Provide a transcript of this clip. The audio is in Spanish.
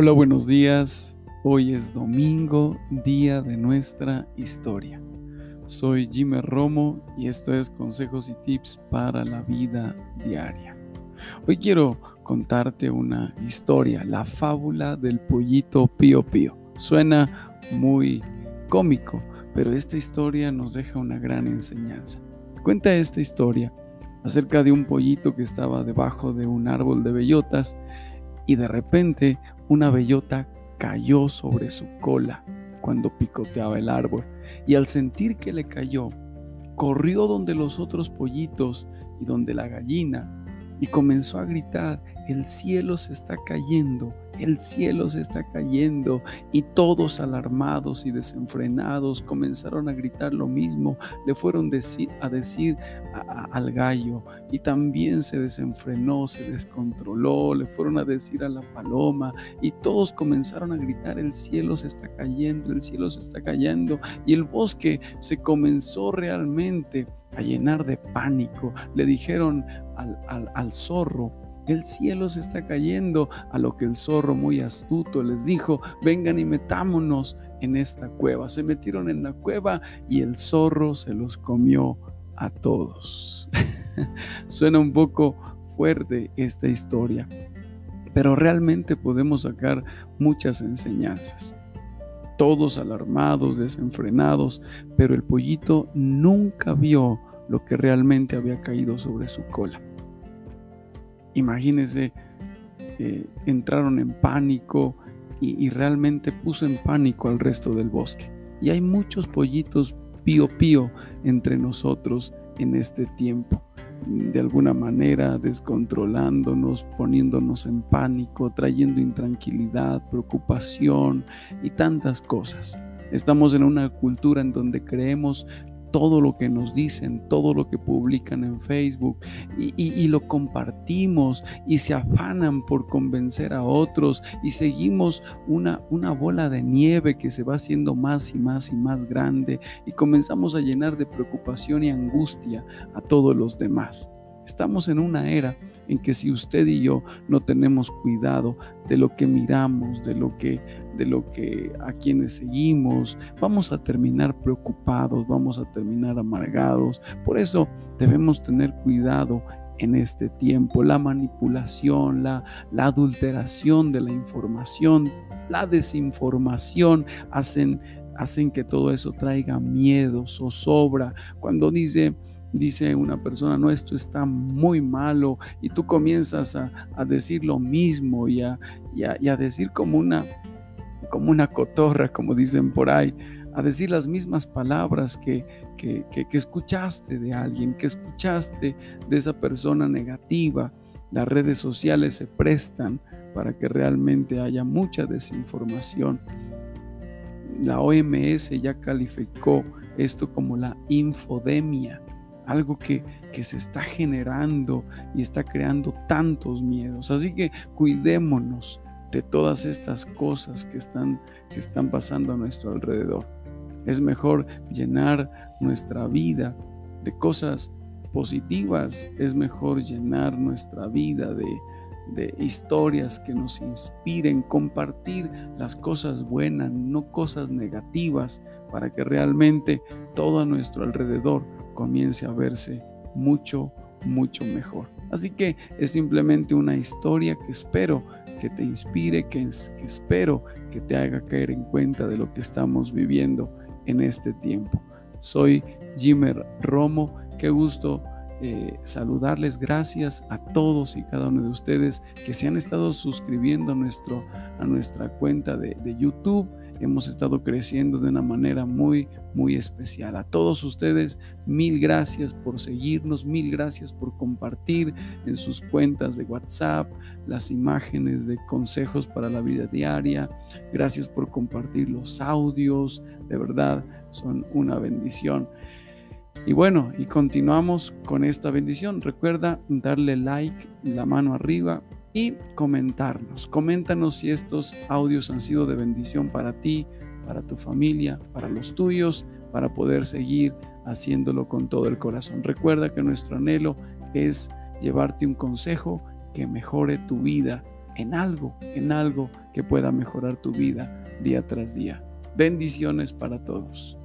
Hola, buenos días. Hoy es domingo, día de nuestra historia. Soy Jimmy Romo y esto es Consejos y Tips para la Vida Diaria. Hoy quiero contarte una historia, la fábula del pollito pío pío. Suena muy cómico, pero esta historia nos deja una gran enseñanza. Cuenta esta historia acerca de un pollito que estaba debajo de un árbol de bellotas y de repente una bellota cayó sobre su cola cuando picoteaba el árbol y al sentir que le cayó, corrió donde los otros pollitos y donde la gallina y comenzó a gritar, el cielo se está cayendo, el cielo se está cayendo y todos alarmados y desenfrenados comenzaron a gritar lo mismo, le fueron a decir al gallo y también se desenfrenó, se descontroló, le fueron a decir a la paloma y todos comenzaron a gritar el cielo se está cayendo, el cielo se está cayendo y el bosque se comenzó realmente a llenar de pánico. Le dijeron al, zorro, el cielo se está cayendo, a lo que el zorro muy astuto les dijo, vengan y metámonos en esta cueva. Se metieron en la cueva y el zorro se los comió a todos. Suena un poco fuerte esta historia, pero realmente podemos sacar muchas enseñanzas. Todos alarmados, desenfrenados, pero el pollito nunca vio lo que realmente había caído sobre su cola. Imagínense, eh, entraron en pánico y, realmente puso en pánico al resto del bosque. Y hay muchos pollitos pío pío entre nosotros en este tiempo de alguna manera descontrolándonos, poniéndonos en pánico, trayendo intranquilidad, preocupación y tantas cosas. Estamos en una cultura en donde creemos todo lo que nos dicen, todo lo que publican en Facebook y, lo compartimos y se afanan por convencer a otros y seguimos una, una bola de nieve que se va haciendo más y más y más grande y comenzamos a llenar de preocupación y angustia a todos los demás. Estamos en una era en que si usted y yo no tenemos cuidado de lo que miramos, de lo que de lo que a quienes seguimos, vamos a terminar preocupados, vamos a terminar amargados. Por eso debemos tener cuidado en este tiempo. La manipulación, la, la adulteración de la información, la desinformación hacen, hacen que todo eso traiga miedo, zozobra. Cuando dice dice una persona, no, esto está muy malo, y tú comienzas a, decir lo mismo y a, decir como una, como una cotorra, como dicen por ahí, a decir las mismas palabras que, que, escuchaste de alguien, que escuchaste de esa persona negativa. Las redes sociales se prestan para que realmente haya mucha desinformación. La OMS ya calificó esto como la infodemia algo que, se está generando y está creando tantos miedos. Así que cuidémonos de todas estas cosas que están, que están pasando a nuestro alrededor. Es mejor llenar nuestra vida de cosas positivas, es mejor llenar nuestra vida de, de historias que nos inspiren, compartir las cosas buenas, no cosas negativas, para que realmente todo a nuestro alrededor comience a verse mucho, mucho mejor. Así que es simplemente una historia que espero que te inspire, que, espero que te haga caer en cuenta de lo que estamos viviendo en este tiempo. Soy Jimmer Romo, qué gusto eh, saludarles. Gracias a todos y cada uno de ustedes que se han estado suscribiendo a, nuestro, a nuestra cuenta de, de YouTube hemos estado creciendo de una manera muy, muy especial. A todos ustedes, mil gracias por seguirnos, mil gracias por compartir en sus cuentas de WhatsApp las imágenes de consejos para la vida diaria. Gracias por compartir los audios, de verdad son una bendición. Y bueno, y continuamos con esta bendición. Recuerda darle like, la mano arriba y comentarnos. Coméntanos si estos audios han sido de bendición para ti, para tu familia, para los tuyos, para poder seguir haciéndolo con todo el corazón. Recuerda que nuestro anhelo es llevarte un consejo que mejore tu vida en algo, en algo que pueda mejorar tu vida día tras día. Bendiciones para todos.